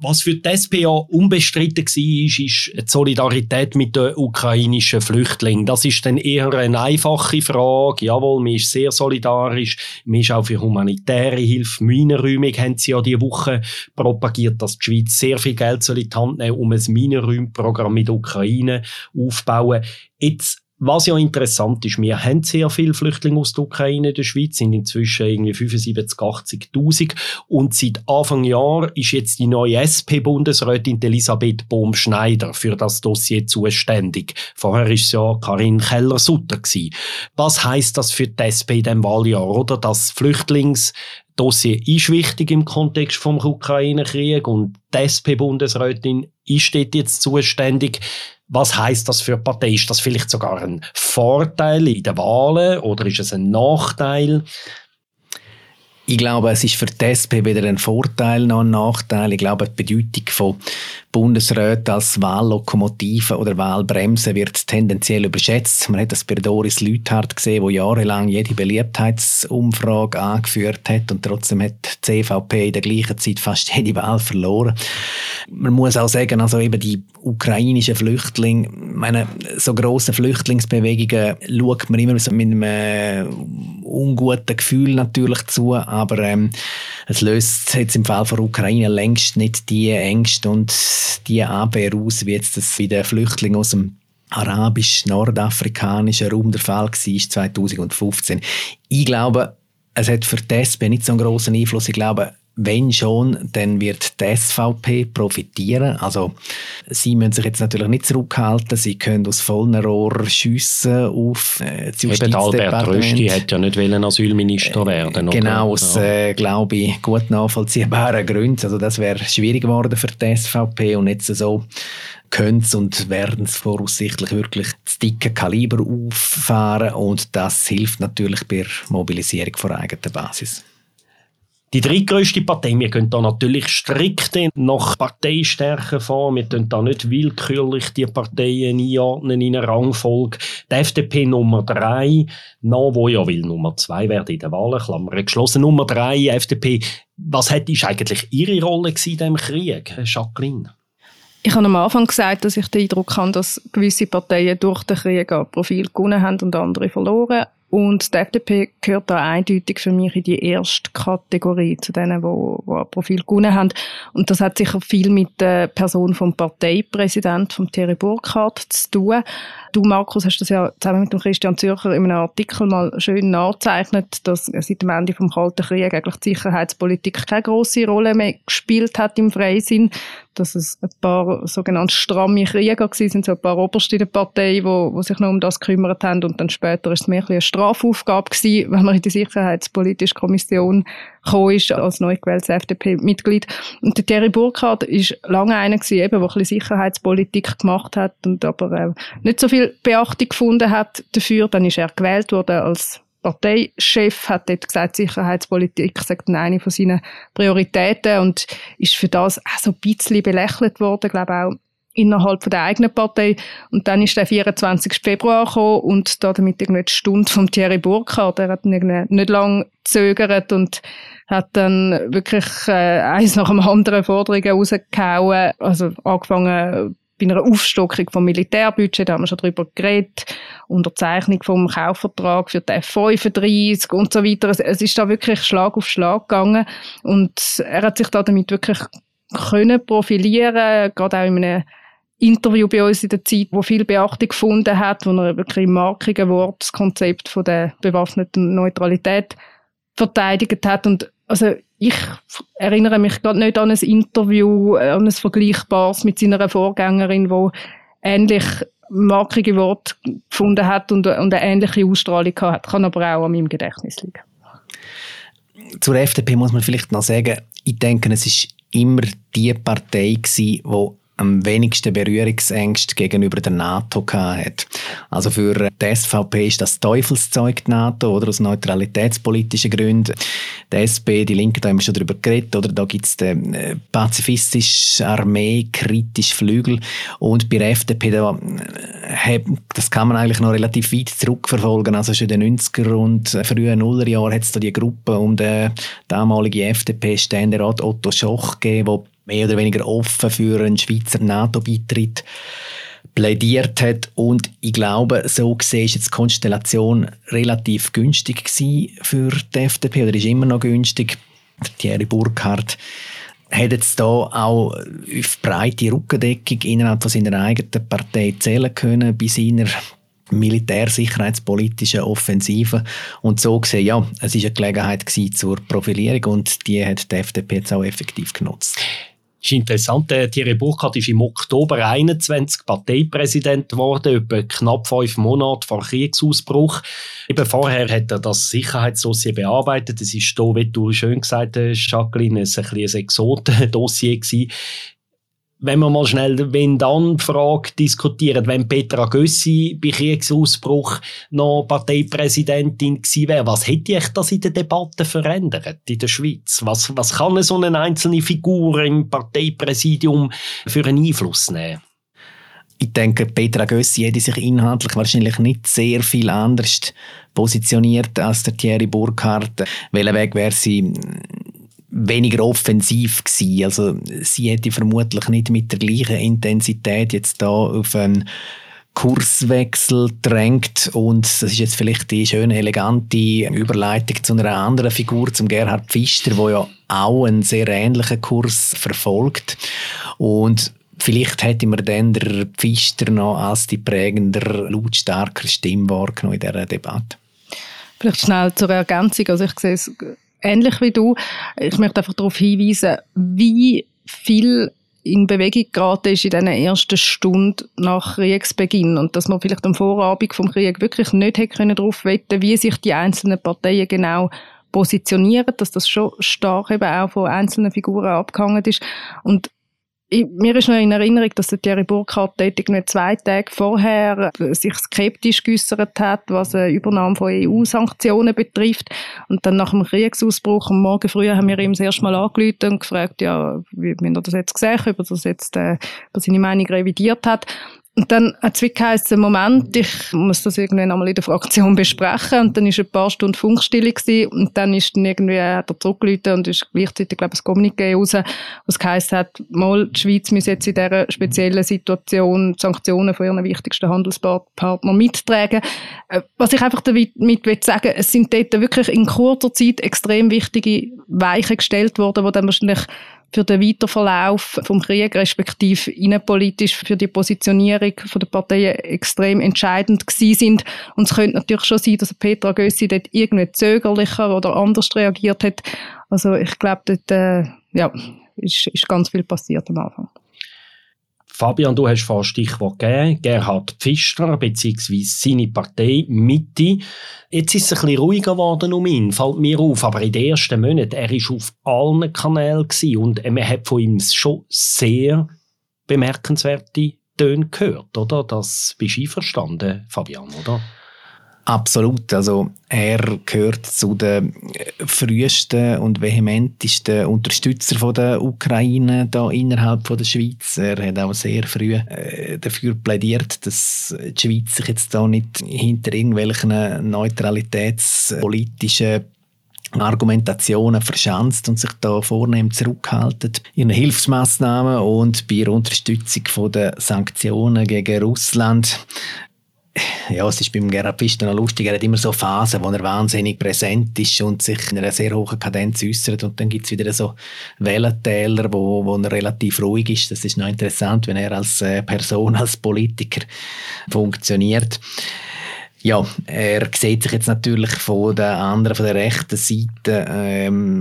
Was für die SPA unbestritten war, ist, ist die Solidarität mit den ukrainischen Flüchtlingen. Das ist dann eher eine einfache Frage. Jawohl, man ist sehr solidarisch. Man ist auch für humanitäre Hilfe. Minenräumung haben sie ja diese Woche propagiert, dass die Schweiz sehr viel Geld in die Hand nehmen um ein Minenräumprogramm mit Ukraine aufzubauen. Jetzt was ja interessant ist, wir haben sehr viele Flüchtlinge aus der Ukraine in der Schweiz, sind inzwischen irgendwie 75, 80.000 und seit Anfang Jahr ist jetzt die neue SP-Bundesrätin Elisabeth Bohm-Schneider für das Dossier zuständig. Vorher ist es ja Karin Keller-Sutter Was heißt das für die SP in diesem Wahljahr, oder? Das Flüchtlings Dossier ist wichtig im Kontext vom Ukraine-Krieg und die SP-Bundesrätin ist dort jetzt zuständig. Was heißt das für die Partei? Ist das vielleicht sogar ein Vorteil in den Wahlen oder ist es ein Nachteil? Ich glaube, es ist für die SP weder ein Vorteil noch ein Nachteil. Ich glaube, die Bedeutung von Bundesräte als Wahllokomotive oder Wahlbremse wird tendenziell überschätzt. Man hat das bei Doris Lüthardt gesehen, wo jahrelang jede Beliebtheitsumfrage angeführt hat und trotzdem hat die CVP in der gleichen Zeit fast jede Wahl verloren. Man muss auch sagen, also eben die ukrainischen Flüchtlinge, meine, so grosse Flüchtlingsbewegungen schaut man immer mit einem unguten Gefühl natürlich zu, aber ähm, es löst jetzt im Fall von Ukraine längst nicht die Ängste und die Abwehr aus, wie jetzt das bei den Flüchtlingen aus dem arabisch-nordafrikanischen Raum der Fall war 2015. Ich glaube, es hat für die SP nicht so einen grossen Einfluss. Ich glaube, wenn schon, dann wird die SVP profitieren. Also, sie müssen sich jetzt natürlich nicht zurückhalten. Sie können aus vollen Rohr schiessen auf äh, das Eben Albert Rösti hat ja nicht wollen Asylminister werden. Genau, aus, äh, glaube ich, gut nachvollziehbaren Gründen. Also, das wäre schwierig geworden für die SVP und jetzt so können und werden es voraussichtlich wirklich das dicke Kaliber auffahren und das hilft natürlich bei der Mobilisierung von eigenen Basis. Die drittgrößte Partei, wir gehen da natürlich strikt nach Parteistärke vor. Wir tun da nicht willkürlich die Parteien einordnen in eine Rangfolge. Die FDP Nummer drei, noch wo ja will Nummer zwei werden in der Wahl, Klammer geschlossen. Nummer drei, FDP. Was hat, ist eigentlich Ihre Rolle in diesem Krieg, Jacqueline? Ich habe am Anfang gesagt, dass ich den Eindruck habe, dass gewisse Parteien durch den Krieg ein Profil gewonnen haben und andere verloren. Und die FDP gehört da eindeutig für mich in die erste Kategorie, zu denen, die, die ein Profil gewonnen haben. Und das hat sicher viel mit der Person vom Parteipräsident, vom Thierry Burkhardt, zu tun. Du, Markus, hast das ja zusammen mit dem Christian Zürcher in einem Artikel mal schön nachgezeichnet, dass seit dem Ende vom Kalten Krieg eigentlich die Sicherheitspolitik keine große Rolle mehr gespielt hat im Freisinn, dass es ein paar sogenannte stramme Krieger gewesen sind, so ein paar Oberste der Partei, die, sich noch um das gekümmert haben und dann später ist es mehr ein eine Strafaufgabe gewesen, wenn man in die Sicherheitspolitische Kommission gekommen ist, als neu gewähltes FDP-Mitglied. Und der Thierry Burkhardt ist lange einer gewesen, eben, der ein bisschen Sicherheitspolitik gemacht hat und aber äh, nicht so viel Beachtung gefunden hat dafür. Dann ist er gewählt worden als Parteichef, hat dort gesagt, Sicherheitspolitik sagt eine von seinen Prioritäten und ist für das auch so ein bisschen belächelt worden, glaube auch innerhalb von der eigenen Partei. Und dann ist der 24. Februar gekommen und da damit irgendwie die Stunde von Thierry Burkhardt, der hat nicht lange gezögert und hat dann wirklich äh, eins nach dem anderen Forderungen rausgehauen, also angefangen bei einer Aufstockung vom Militärbudget, da haben wir schon drüber geredet, Unterzeichnung vom Kaufvertrag für die F-35 und so weiter. Es, es ist da wirklich Schlag auf Schlag gegangen und er hat sich da damit wirklich können profilieren, gerade auch in einem Interview bei uns in der Zeit, wo viel Beachtung gefunden hat, wo er wirklich im markigen Wort das Konzept von der bewaffneten Neutralität verteidigt hat. Und also ich erinnere mich gerade nicht an ein Interview, äh, an ein vergleichbares mit seiner Vorgängerin, wo ähnlich markige Wort gefunden hat und, und eine ähnliche Ausstrahlung hat. Kann aber auch an meinem Gedächtnis liegen. Zur FDP muss man vielleicht noch sagen, ich denke, es ist immer die Partei gewesen, die am wenigsten Berührungsängste gegenüber der NATO hat. Also für die SVP ist das Teufelszeug die NATO, oder aus neutralitätspolitischen Gründen. Die SP, die Linke, da haben wir schon darüber geredet, oder da gibt es den äh, pazifistische Armee, kritisch Flügel. Und bei der FDP, da, äh, das kann man eigentlich noch relativ weit zurückverfolgen. Also schon in den 90er und frühen Nullerjahren hat es da die Gruppe um den damaligen FDP-Ständerat Otto Schoch gegeben, mehr oder weniger offen für einen Schweizer NATO-Beitritt plädiert hat und ich glaube, so gesehen ist jetzt die Konstellation relativ günstig für die FDP oder ist immer noch günstig. Thierry Burkhardt hat jetzt da auch auf breite Rückendeckung innerhalb von seiner eigenen Partei zählen können bei seiner militärsicherheitspolitischen Offensive. Und so gesehen, ja, es ist eine Gelegenheit zur Profilierung und die hat die FDP jetzt auch effektiv genutzt. Das ist interessant, der Thierry Burkhardt ist im Oktober 21 Parteipräsident geworden, etwa knapp fünf Monate vor Kriegsausbruch. Eben vorher hat er das Sicherheitsdossier bearbeitet. Es ist hier, wie du schön gesagt hast, Jacqueline, ein, ein, ein Exotendossier gewesen. Wenn wir mal schnell wenn dann Frage diskutieren, wenn Petra Gössi bei Kriegsausbruch noch Parteipräsidentin gewesen wäre, was hätte ich das in der Debatte verändert in der Schweiz? Was, was kann so eine einzelne Figur im Parteipräsidium für einen Einfluss nehmen? Ich denke, Petra Gössi hätte sich inhaltlich wahrscheinlich nicht sehr viel anders positioniert als der Thierry Burkhardt. Welchen Weg wäre sie weniger offensiv gewesen. Also sie hätte vermutlich nicht mit der gleichen Intensität jetzt da auf einen Kurswechsel drängt und das ist jetzt vielleicht die schöne, elegante Überleitung zu einer anderen Figur, zum Gerhard Pfister, wo ja auch einen sehr ähnlichen Kurs verfolgt und Vielleicht hätte man dann der Pfister noch als die prägender, lautstarker Stimme wahrgenommen in dieser Debatte. Vielleicht schnell zur Ergänzung. Also ich sehe es ähnlich wie du. Ich möchte einfach darauf hinweisen, wie viel in Bewegung geraten ist in diesen ersten Stunden nach Kriegsbeginn und dass man vielleicht am Vorabend vom Krieg wirklich nicht hätte können darauf wetten, wie sich die einzelnen Parteien genau positionieren, dass das schon stark eben auch von einzelnen Figuren abgehangen ist und mir ist noch in Erinnerung, dass der Thierry Burkhardt dort irgendwie zwei Tage vorher sich skeptisch geäußert hat, was eine Übernahme von EU-Sanktionen betrifft. Und dann nach dem Kriegsausbruch am Morgen früh haben wir ihm das erste Mal angerufen und gefragt, ja, wie, wie er das jetzt gesehen, ob er das jetzt, äh, seine Meinung revidiert hat. Und dann hat wirklich geheißen, Moment, ich muss das irgendwann einmal in der Fraktion besprechen. Und dann ist ein paar Stunden Funkstille gewesen. Und dann ist dann irgendwie, hat er zurückgerufen und ist gleichzeitig, glaube ich, ein Kommuniqué raus, was geheißen hat, mal, die Schweiz muss jetzt in dieser speziellen Situation Sanktionen von ihren wichtigsten Handelspartnern mittragen. Äh, was ich einfach damit will sagen, es sind dort wirklich in kurzer Zeit extrem wichtige Weichen gestellt worden, die dann wahrscheinlich für den Weiterverlauf vom Krieg, respektive innenpolitisch für die Positionierung der Parteien extrem entscheidend gewesen sind. Und es könnte natürlich schon sein, dass Petra Gössi dort irgendwie zögerlicher oder anders reagiert hat. Also ich glaube, dort äh, ja, ist, ist ganz viel passiert am Anfang. Fabian, du hast vor Stichwort gegeben, Gerhard Pfister bzw. seine Partei Mitte. Jetzt ist es ein bisschen ruhiger geworden um ihn, fällt mir auf, aber in den ersten Monaten, er war auf allen Kanälen und man hat von ihm schon sehr bemerkenswerte Töne gehört, oder? Das bist du einverstanden, Fabian, oder? Absolut. Also er gehört zu den frühesten und vehementesten Unterstützer von der Ukraine da innerhalb von der Schweiz. Er hat auch sehr früh äh, dafür plädiert, dass die Schweiz sich jetzt da nicht hinter irgendwelchen neutralitätspolitischen Argumentationen verschanzt und sich da vornehm zurückhalten in Hilfsmaßnahmen und bei der Unterstützung der Sanktionen gegen Russland ja, es ist beim Gerhard Pfister noch lustig, er hat immer so Phasen, wo er wahnsinnig präsent ist und sich in einer sehr hohen Kadenz äußert und dann gibt es wieder so Wellentäler, wo, wo er relativ ruhig ist. Das ist noch interessant, wenn er als äh, Person, als Politiker funktioniert. Ja, er sieht sich jetzt natürlich von der anderen, von der rechten Seite ähm,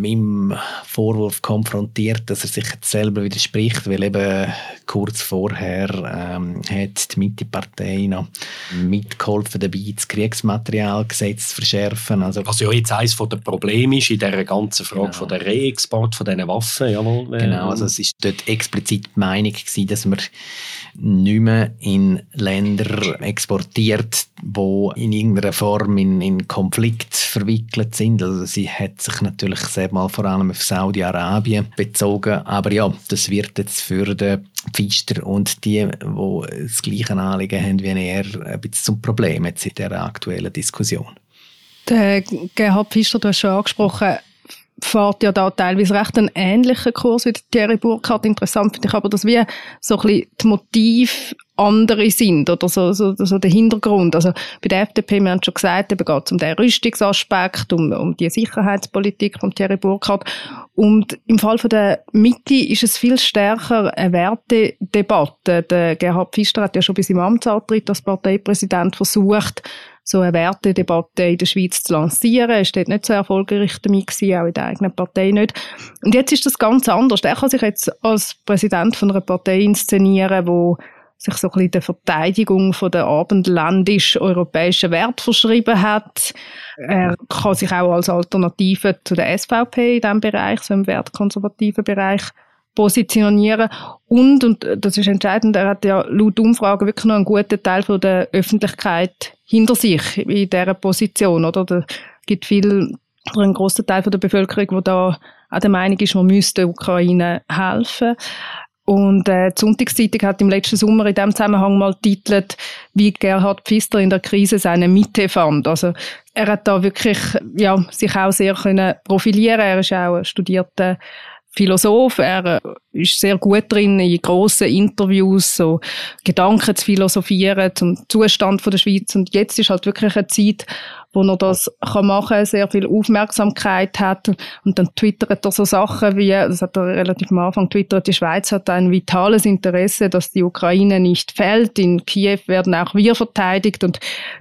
mit dem Vorwurf konfrontiert, dass er sich jetzt selber widerspricht, weil eben kurz vorher ähm, hat die Mitte-Partei noch mitgeholfen, dabei das Kriegsmaterialgesetz zu verschärfen. Also, Was ja jetzt eines der Probleme ist in dieser ganzen Frage genau. von der Reexport von diesen Waffen. Jawohl. Genau, also es ist dort explizit die Meinung gewesen, dass man nicht mehr in Länder exportiert, wo in irgendeiner Form in, in Konflikt verwickelt sind. Also sie hat sich natürlich sehr mal vor allem auf Saudi-Arabien bezogen, aber ja, das wird jetzt für den Pfister und die, die das gleiche Anliegen haben wie er, ein bisschen zum Problem jetzt in der aktuellen Diskussion. Der Gerhard Pfister, du hast schon angesprochen, fährt ja da teilweise recht einen ähnlichen Kurs wie Thierry Burkhardt. Interessant finde ich aber, dass wir so ein bisschen die Motive andere sind oder so, so, so der Hintergrund. Also bei der FDP, wir haben schon gesagt, eben geht es um den Rüstungsaspekt, um, um die Sicherheitspolitik von Thierry Burkhardt. Und im Fall von der Mitte ist es viel stärker eine Wertedebatte. Der Gerhard Pfister hat ja schon bis im Amtsantritt als Parteipräsident versucht, so eine Wertedebatte in der Schweiz zu lancieren. Er war nicht so erfolgreich damit, gewesen, auch in der eigenen Partei nicht. Und jetzt ist das ganz anders. Er kann sich jetzt als Präsident von einer Partei inszenieren, wo sich so ein bisschen der Verteidigung von der abendländisch-europäischen Wert verschrieben hat. Er kann sich auch als Alternative zu der SVP in diesem Bereich, so im wertkonservativen Bereich, positionieren. Und, und das ist entscheidend, er hat ja laut Umfragen wirklich noch einen guten Teil von der Öffentlichkeit hinter sich in dieser Position. Oder? Da gibt viel, oder ein grosser Teil von der Bevölkerung, der da auch der Meinung ist, man müsste der Ukraine helfen. Und äh, die Sonntagszeitung hat im letzten Sommer in dem Zusammenhang mal titelt, wie Gerhard Pfister in der Krise seine Mitte fand. Also er hat da wirklich ja, sich auch sehr können profilieren. Er ist auch ein studierter Philosoph. Er äh, ist sehr gut drin, in grossen Interviews so Gedanken zu philosophieren zum Zustand von der Schweiz. Und jetzt ist halt wirklich eine Zeit, wo er das kann machen, sehr viel Aufmerksamkeit hat. Und dann twittert er so Sachen wie, das hat er relativ am Anfang twittert, die Schweiz hat ein vitales Interesse, dass die Ukraine nicht fällt. In Kiew werden auch wir verteidigt. Und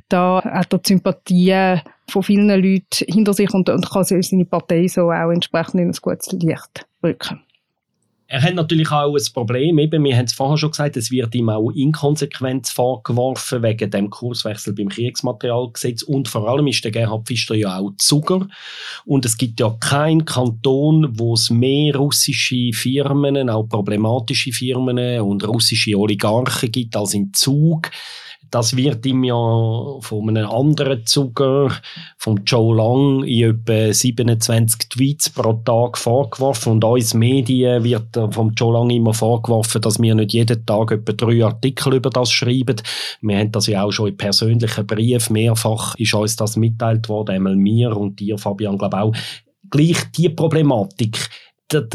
da hat er Sympathie von vielen Leuten hinter sich und, und kann seine Partei so auch entsprechend in ein gutes Licht rücken. Er hat natürlich auch ein Problem, eben, wir haben es vorher schon gesagt, es wird ihm auch Inkonsequenz vorgeworfen wegen dem Kurswechsel beim Kriegsmaterialgesetz. Und vor allem ist der Gerhard Pfister ja auch Zucker und es gibt ja keinen Kanton, wo es mehr russische Firmen, auch problematische Firmen und russische Oligarchen gibt als in Zug. Das wird ihm ja von einem anderen Zuger, von Joe Lang, in etwa 27 Tweets pro Tag vorgeworfen. Und uns Medien wird von Joe Lang immer vorgeworfen, dass wir nicht jeden Tag etwa drei Artikel über das schreiben. Wir haben das ja auch schon in persönlichen Briefen mehrfach ist uns das mitteilt worden, einmal mir und dir, Fabian, glaube auch. Gleich die Problematik,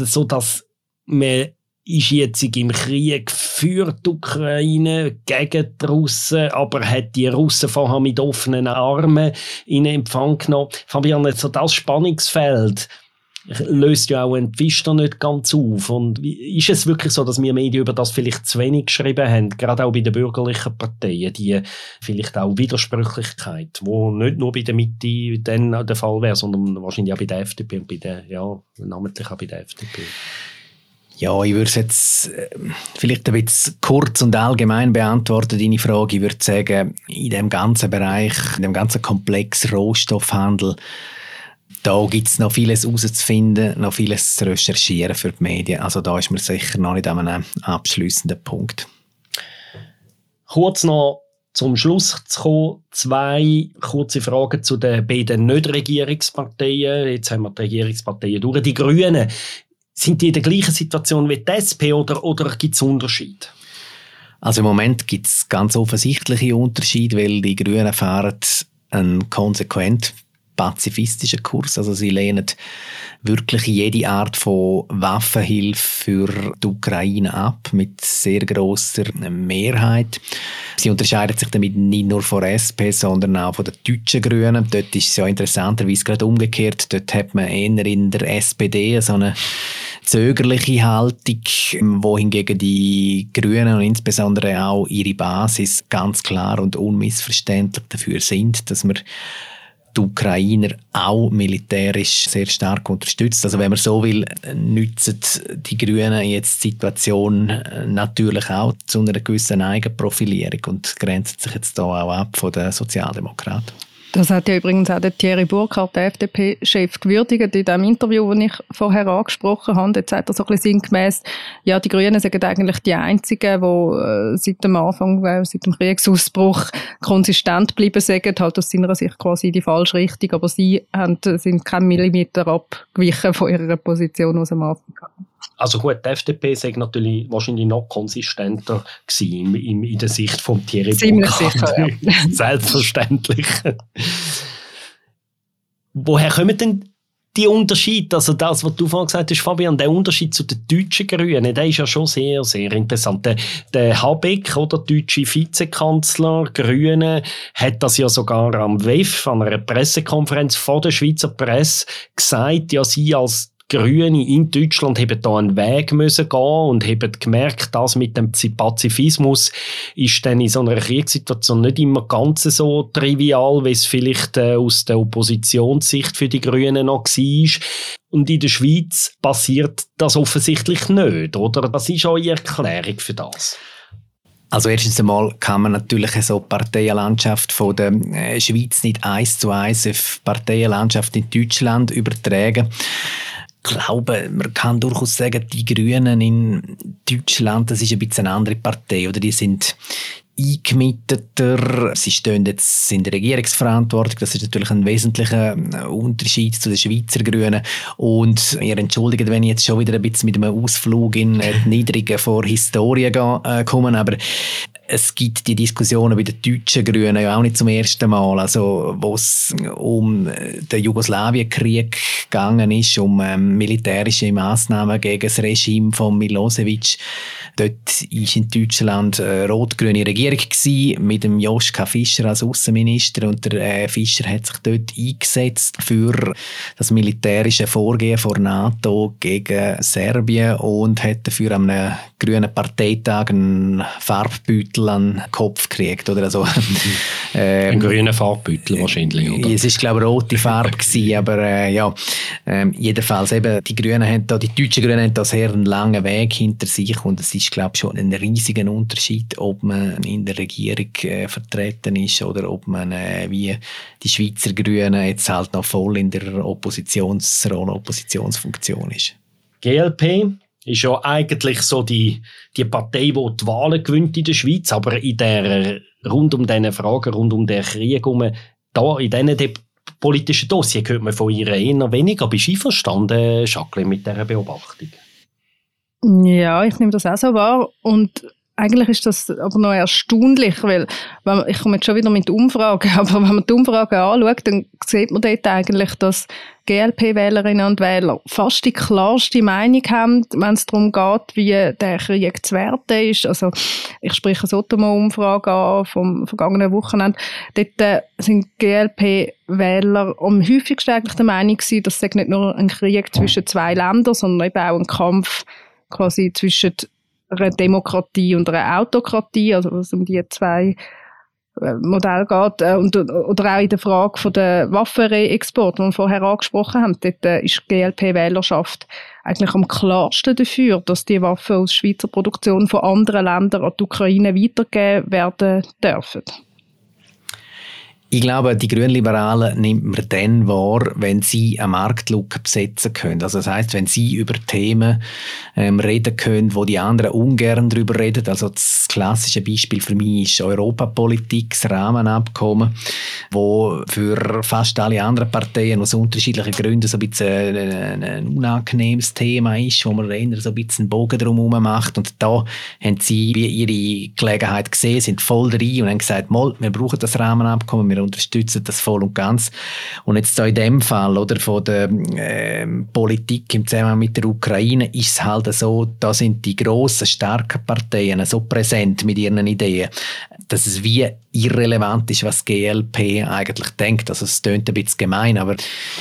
so dass man ist jetzt im Krieg für die Ukraine gegen die Russen, aber hat die Russen vorher mit offenen Armen in Empfang genommen. Fabian, so das Spannungsfeld löst ja auch ein Pfister nicht ganz auf. Und ist es wirklich so, dass wir Medien über das vielleicht zu wenig geschrieben haben, gerade auch bei den bürgerlichen Parteien, die vielleicht auch Widersprüchlichkeit, wo nicht nur bei der Mitte dann der Fall wäre, sondern wahrscheinlich auch bei der FDP und bei der, ja, namentlich auch bei der FDP? Ja, ich würde es jetzt äh, vielleicht ein bisschen kurz und allgemein beantworten, deine Frage. Ich würde sagen, in dem ganzen Bereich, in dem ganzen Komplex Rohstoffhandel, da gibt es noch vieles herauszufinden, noch vieles zu recherchieren für die Medien. Also da ist man sicher noch nicht an einem abschließenden Punkt. Kurz noch zum Schluss zu kommen, zwei kurze Fragen zu den beiden Nicht-Regierungsparteien. Jetzt haben wir die Regierungsparteien durch. Die Grünen, sind die in der gleichen Situation wie die SP oder, oder gibt es Unterschiede? Also im Moment gibt es ganz offensichtliche Unterschiede, weil die Grünen fahren einen konsequent pazifistischen Kurs. Also sie lehnen wirklich jede Art von Waffenhilfe für die Ukraine ab, mit sehr großer Mehrheit. Sie unterscheiden sich damit nicht nur von der SP, sondern auch von den deutschen Grünen. Dort ist es ja interessanterweise gerade umgekehrt. Dort hat man eher in der SPD so eine zögerliche Haltung, wohingegen die Grünen und insbesondere auch ihre Basis ganz klar und unmissverständlich dafür sind, dass man die Ukrainer auch militärisch sehr stark unterstützt. Also wenn man so will, nützen die Grünen jetzt die Situation natürlich auch zu einer gewissen Eigenprofilierung und grenzen sich jetzt da auch ab von den Sozialdemokraten. Das hat ja übrigens auch der Thierry Burkhardt, der FDP-Chef, gewürdigt in dem Interview, das ich vorher angesprochen habe. Jetzt sagt er so ein bisschen sinngemäß, ja, die Grünen sind eigentlich die Einzigen, die äh, seit dem Anfang, äh, seit dem Kriegsausbruch konsistent bleiben sagen, halt aus seiner Sicht quasi die falsche Richtung, aber sie haben, sind kein Millimeter abgewichen von ihrer Position aus dem Anfang. Also gut, die FDP sei natürlich wahrscheinlich noch konsistenter gewesen in, in der Sicht von Thierry Ziemlich sicher, ja. Selbstverständlich. Woher kommen denn die Unterschied, also das, was du vorhin gesagt hast, Fabian, der Unterschied zu den deutschen Grünen, der ist ja schon sehr, sehr interessant. Der, der Habeck, oder deutsche Vizekanzler, Grüne, hat das ja sogar am WEF, an einer Pressekonferenz vor der Schweizer Presse gesagt, ja, sie als Grüne in Deutschland haben da einen Weg müssen gehen und haben gemerkt, dass mit dem Pazifismus ist dann in so einer Kriegssituation nicht immer ganz so trivial, wie es vielleicht äh, aus der Oppositionssicht für die Grünen noch war. Und in der Schweiz passiert das offensichtlich nicht, oder? Was ist eure Erklärung für das? Also erstens einmal kann man natürlich so die Parteienlandschaft von der äh, Schweiz nicht eins zu eins auf die Parteienlandschaft in Deutschland übertragen. Glaube, man kann durchaus sagen, die Grünen in Deutschland, das ist ein bisschen eine andere Partei, oder? Die sind eingemitteter. Sie stehen jetzt in der Regierungsverantwortung. Das ist natürlich ein wesentlicher äh, Unterschied zu den Schweizer Grünen. Und ihr entschuldigt, wenn ich jetzt schon wieder ein bisschen mit einem Ausflug in die Niedrigen vor Historie äh, komme, aber es gibt die Diskussionen bei den deutschen Grünen ja auch nicht zum ersten Mal, also wo es um den Jugoslawienkrieg gegangen ist, um ähm, militärische Maßnahmen gegen das Regime von Milosevic. Dort ist in Deutschland eine rot-grüne Regierung gewesen, mit dem Joschka Fischer als Außenminister und der äh, Fischer hat sich dort eingesetzt für das militärische Vorgehen vor NATO gegen Serbien und hat dafür am grünen Parteitag einen Farbbeutel an den Kopf gekriegt. Oder? Also, ähm, Ein grüner Farbbeutel wahrscheinlich, oder? Es ist, glaube ich, rote Farbe gewesen, aber äh, ja, äh, jedenfalls eben, die Grünen haben da, die deutschen Grünen haben da sehr einen langen Weg hinter sich und es ist, glaube ich, schon ein riesiger Unterschied, ob man in der Regierung äh, vertreten ist oder ob man äh, wie die Schweizer Grünen jetzt halt noch voll in der Oppositionsrolle, Oppositionsfunktion ist. GLP ist ja eigentlich so die, die Partei, die die Wahlen gewinnt in der Schweiz, aber in der, rund um diese Fragen, rund um den Krieg, um, da in diesen politischen Dossier hört man von ihr eher weniger. Bist du einverstanden, Jacqueline, mit dieser Beobachtung? Ja, ich nehme das auch so wahr und eigentlich ist das aber noch erstaunlich, weil wenn, ich komme jetzt schon wieder mit Umfragen, aber wenn man die Umfragen anschaut, dann sieht man dort eigentlich, dass GLP-Wählerinnen und Wähler fast die klarste Meinung haben, wenn es darum geht, wie der Krieg zu werten ist. Also ich spreche eine Sotomo-Umfrage an vom vergangenen Wochenende. Dort äh, sind GLP-Wähler am häufigsten eigentlich der Meinung gewesen, dass es nicht nur ein Krieg zwischen zwei Ländern, sondern eben auch ein Kampf quasi zwischen einer Demokratie und einer Autokratie, also was um die zwei äh, Modell geht, äh, und, oder auch in der Frage von der Waffenexport, die wir vorher angesprochen haben, dort äh, ist die GLP-Wählerschaft eigentlich am klarsten dafür, dass die Waffen aus Schweizer Produktion von anderen Ländern an die Ukraine weitergegeben werden dürfen. Ich glaube, die Grünliberalen nimmt man dann wahr, wenn sie eine Marktlücke besetzen können. Also das heißt, wenn sie über Themen ähm, reden können, wo die anderen ungern darüber reden. Also das klassische Beispiel für mich ist Europapolitik, das Rahmenabkommen, wo für fast alle anderen Parteien aus unterschiedlichen Gründen so ein bisschen ein, ein unangenehmes Thema ist, wo man eher so ein bisschen einen Bogen drum macht. Und da haben sie ihre Gelegenheit gesehen, sind voll drin und haben gesagt, mal, wir brauchen das Rahmenabkommen, wir unterstützen das voll und ganz. Und jetzt da in dem Fall oder von der äh, Politik im Zusammenhang mit der Ukraine ist es halt so, da sind die grossen, starken Parteien so präsent mit ihren Ideen, dass es wie irrelevant ist, was GLP eigentlich denkt. Also es klingt ein bisschen gemein, aber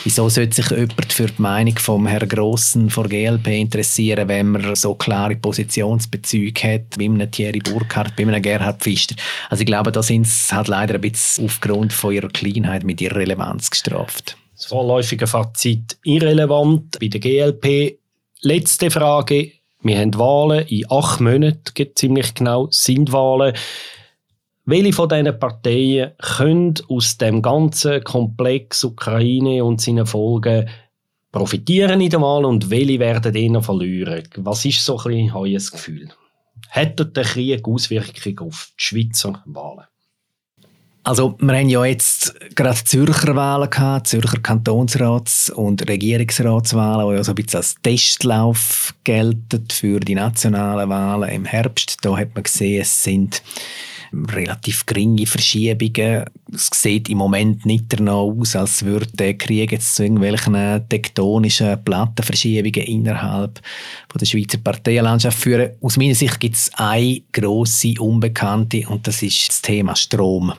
wieso sollte sich jemand für die Meinung vom Herrn Grossen von GLP interessieren, wenn man so klare Positionsbezüge hat, wie einem Thierry Burkhardt, wie einem Gerhard Pfister. Also ich glaube, da sind sie halt leider ein bisschen aufgrund von ihrer Kleinheit mit ihrer Relevanz gestraft. Das vorläufige Fazit irrelevant bei der GLP. Letzte Frage. Wir haben Wahlen in acht Monaten, ziemlich genau, sind Wahlen. Welche von diesen Parteien können aus dem ganzen Komplex Ukraine und seinen Folgen profitieren in der Wahl und welche werden eher verlieren? Was ist so ein bisschen euer Gefühl? Hat der Krieg Auswirkungen auf die Schweizer Wahlen? Also, wir haben ja jetzt gerade Zürcher Wahlen gehabt, Zürcher Kantonsrats- und Regierungsratswahlen, die ja so ein bisschen als Testlauf gelten für die nationalen Wahlen im Herbst. Da hat man gesehen, es sind relativ geringe Verschiebungen. Es sieht im Moment nicht danach aus, als würde der Krieg jetzt zu irgendwelchen tektonischen Plattenverschiebungen innerhalb von der Schweizer Parteienlandschaft führen. Aus meiner Sicht gibt es eine grosse Unbekannte und das ist das Thema Strom.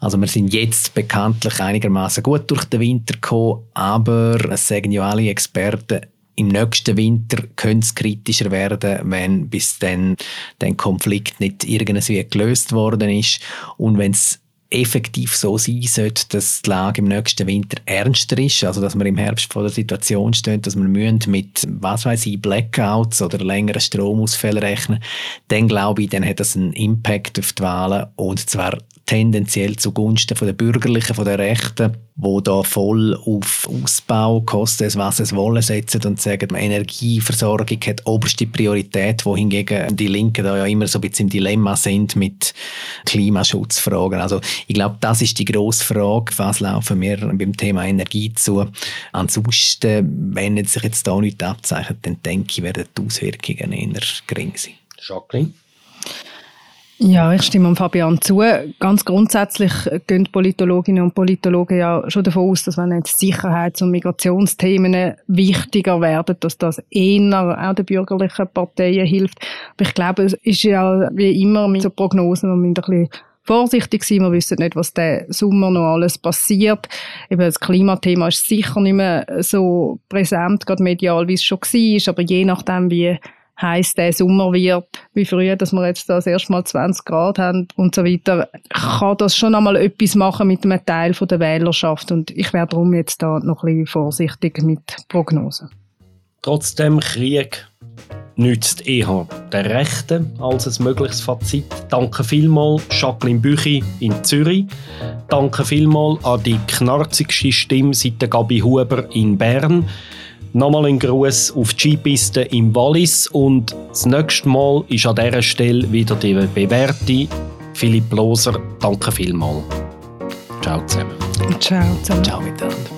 Also wir sind jetzt bekanntlich einigermaßen gut durch den Winter gekommen, aber es sagen ja alle Experten, im nächsten Winter könnte es kritischer werden, wenn bis dann der Konflikt nicht irgendwie gelöst worden ist. Und wenn es effektiv so sein sollte, dass die Lage im nächsten Winter ernster ist, also dass wir im Herbst vor der Situation stehen, dass wir müssen mit, was weiß ich, Blackouts oder längeren Stromausfällen rechnen, dann glaube ich, dann hat das einen Impact auf die Wahlen und zwar tendenziell zugunsten von der Bürgerlichen, von der Rechten, wo da voll auf Ausbau, koste es was es wolle, setzen und sagen, Energieversorgung hat oberste Priorität, wohingegen die Linken da ja immer so ein bisschen im Dilemma sind mit Klimaschutzfragen. Also ich glaube, das ist die grosse Frage, was laufen wir beim Thema Energie zu. Ansonsten, wenn sich jetzt da nichts abzeichnet, dann denke ich, werden die Auswirkungen eher gering sein. Jacqueline? Ja, ich stimme Fabian zu. Ganz grundsätzlich gehen Politologinnen und Politologen ja schon davon aus, dass wenn jetzt Sicherheits- und Migrationsthemen wichtiger werden, dass das eher auch den bürgerlichen Parteien hilft. Aber ich glaube, es ist ja wie immer mit so Prognosen, man muss ein bisschen vorsichtig sein. Wir wissen nicht, was der Sommer noch alles passiert. Eben das Klimathema ist sicher nicht mehr so präsent, gerade medial, wie es schon war. Aber je nachdem, wie heiß der Sommer wird, wie früher, dass wir jetzt das erst mal 20 Grad haben und so weiter, kann das schon einmal etwas machen mit einem Teil der Wählerschaft und ich wäre darum jetzt da noch ein bisschen vorsichtig mit Prognosen. Trotzdem Krieg nützt eher der Rechten als ein mögliches Fazit. Danke vielmals Jacqueline Büchi in Zürich. Danke vielmals an die knarzigste Stimme seit Gabi Huber in Bern. Nochmal ein Gruß auf die Skipiste im Wallis und das nächste Mal ist an dieser Stelle wieder die bewährte Philipp Loser. Danke vielmals. Ciao zusammen. Ciao zusammen. Ciao miteinander.